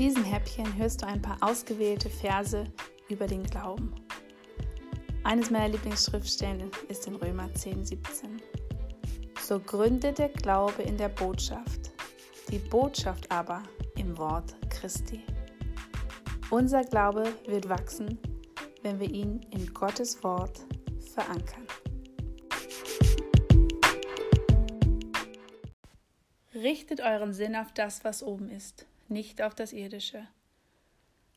diesem Häppchen hörst du ein paar ausgewählte Verse über den Glauben. Eines meiner Lieblingsschriftstellen ist in Römer 10, 17. So gründet der Glaube in der Botschaft, die Botschaft aber im Wort Christi. Unser Glaube wird wachsen, wenn wir ihn in Gottes Wort verankern. Richtet euren Sinn auf das, was oben ist, nicht auf das Irdische.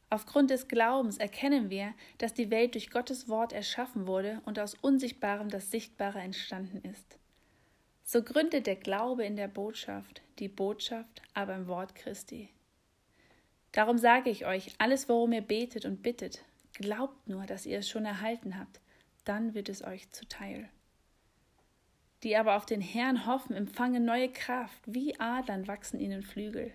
Aufgrund des Glaubens erkennen wir, dass die Welt durch Gottes Wort erschaffen wurde und aus Unsichtbarem das Sichtbare entstanden ist. So gründet der Glaube in der Botschaft, die Botschaft aber im Wort Christi. Darum sage ich euch, alles, worum ihr betet und bittet, glaubt nur, dass ihr es schon erhalten habt, dann wird es euch zuteil. Die aber auf den Herrn hoffen, empfangen neue Kraft, wie Adlern wachsen ihnen Flügel.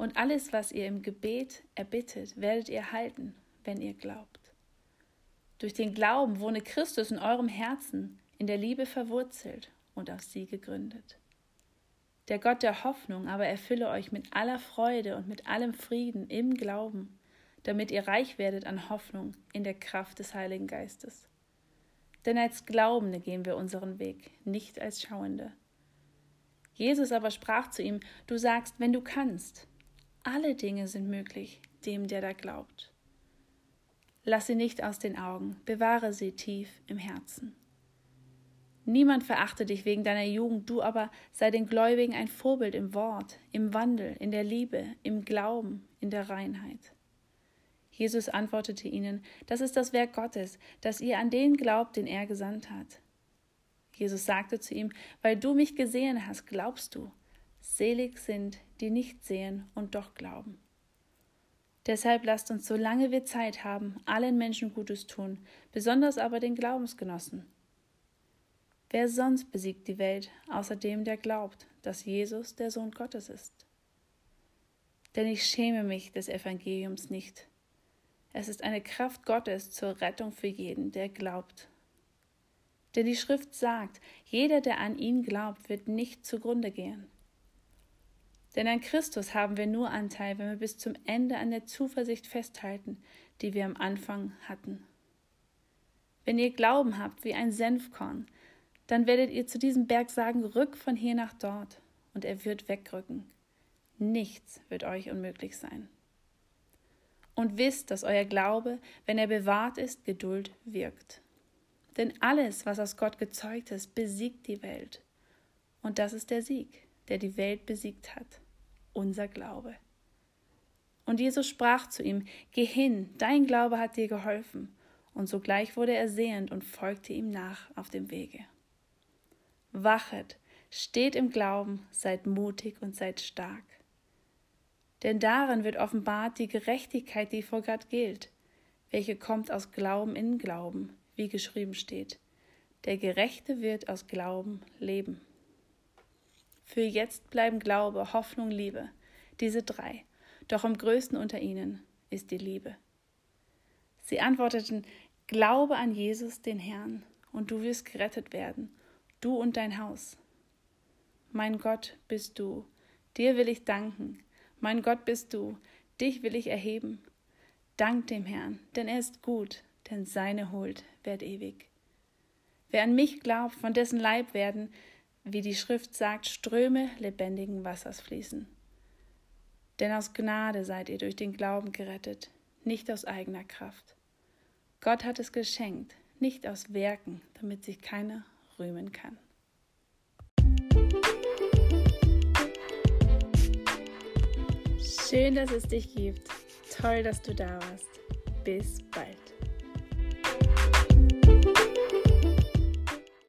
Und alles, was ihr im Gebet erbittet, werdet ihr halten, wenn ihr glaubt. Durch den Glauben wohne Christus in eurem Herzen, in der Liebe verwurzelt und auf sie gegründet. Der Gott der Hoffnung aber erfülle euch mit aller Freude und mit allem Frieden im Glauben, damit ihr reich werdet an Hoffnung in der Kraft des Heiligen Geistes. Denn als Glaubende gehen wir unseren Weg, nicht als Schauende. Jesus aber sprach zu ihm, Du sagst, wenn du kannst, alle Dinge sind möglich dem, der da glaubt. Lass sie nicht aus den Augen, bewahre sie tief im Herzen. Niemand verachte dich wegen deiner Jugend, du aber sei den Gläubigen ein Vorbild im Wort, im Wandel, in der Liebe, im Glauben, in der Reinheit. Jesus antwortete ihnen, das ist das Werk Gottes, dass ihr an den glaubt, den er gesandt hat. Jesus sagte zu ihm, weil du mich gesehen hast, glaubst du. Selig sind, die nicht sehen und doch glauben. Deshalb lasst uns, solange wir Zeit haben, allen Menschen Gutes tun, besonders aber den Glaubensgenossen Wer sonst besiegt die Welt, außer dem, der glaubt, dass Jesus der Sohn Gottes ist? Denn ich schäme mich des Evangeliums nicht. Es ist eine Kraft Gottes zur Rettung für jeden, der glaubt. Denn die Schrift sagt, jeder, der an ihn glaubt, wird nicht zugrunde gehen. Denn an Christus haben wir nur Anteil, wenn wir bis zum Ende an der Zuversicht festhalten, die wir am Anfang hatten. Wenn ihr Glauben habt wie ein Senfkorn, dann werdet ihr zu diesem Berg sagen, rück von hier nach dort, und er wird wegrücken. Nichts wird euch unmöglich sein. Und wisst, dass euer Glaube, wenn er bewahrt ist, Geduld wirkt. Denn alles, was aus Gott gezeugt ist, besiegt die Welt. Und das ist der Sieg, der die Welt besiegt hat, unser Glaube. Und Jesus sprach zu ihm, Geh hin, dein Glaube hat dir geholfen. Und sogleich wurde er sehend und folgte ihm nach auf dem Wege. Wachet, steht im Glauben, seid mutig und seid stark. Denn darin wird offenbart die Gerechtigkeit, die vor Gott gilt, welche kommt aus Glauben in Glauben, wie geschrieben steht. Der Gerechte wird aus Glauben leben. Für jetzt bleiben Glaube, Hoffnung, Liebe, diese drei, doch am größten unter ihnen ist die Liebe. Sie antworteten, Glaube an Jesus, den Herrn, und du wirst gerettet werden du und dein Haus. Mein Gott bist du, dir will ich danken, mein Gott bist du, dich will ich erheben. Dank dem Herrn, denn er ist gut, denn seine Huld währt ewig. Wer an mich glaubt, von dessen Leib werden, wie die Schrift sagt, Ströme lebendigen Wassers fließen. Denn aus Gnade seid ihr durch den Glauben gerettet, nicht aus eigener Kraft. Gott hat es geschenkt, nicht aus Werken, damit sich keiner rühmen kann. Schön, dass es dich gibt. Toll, dass du da warst. Bis bald.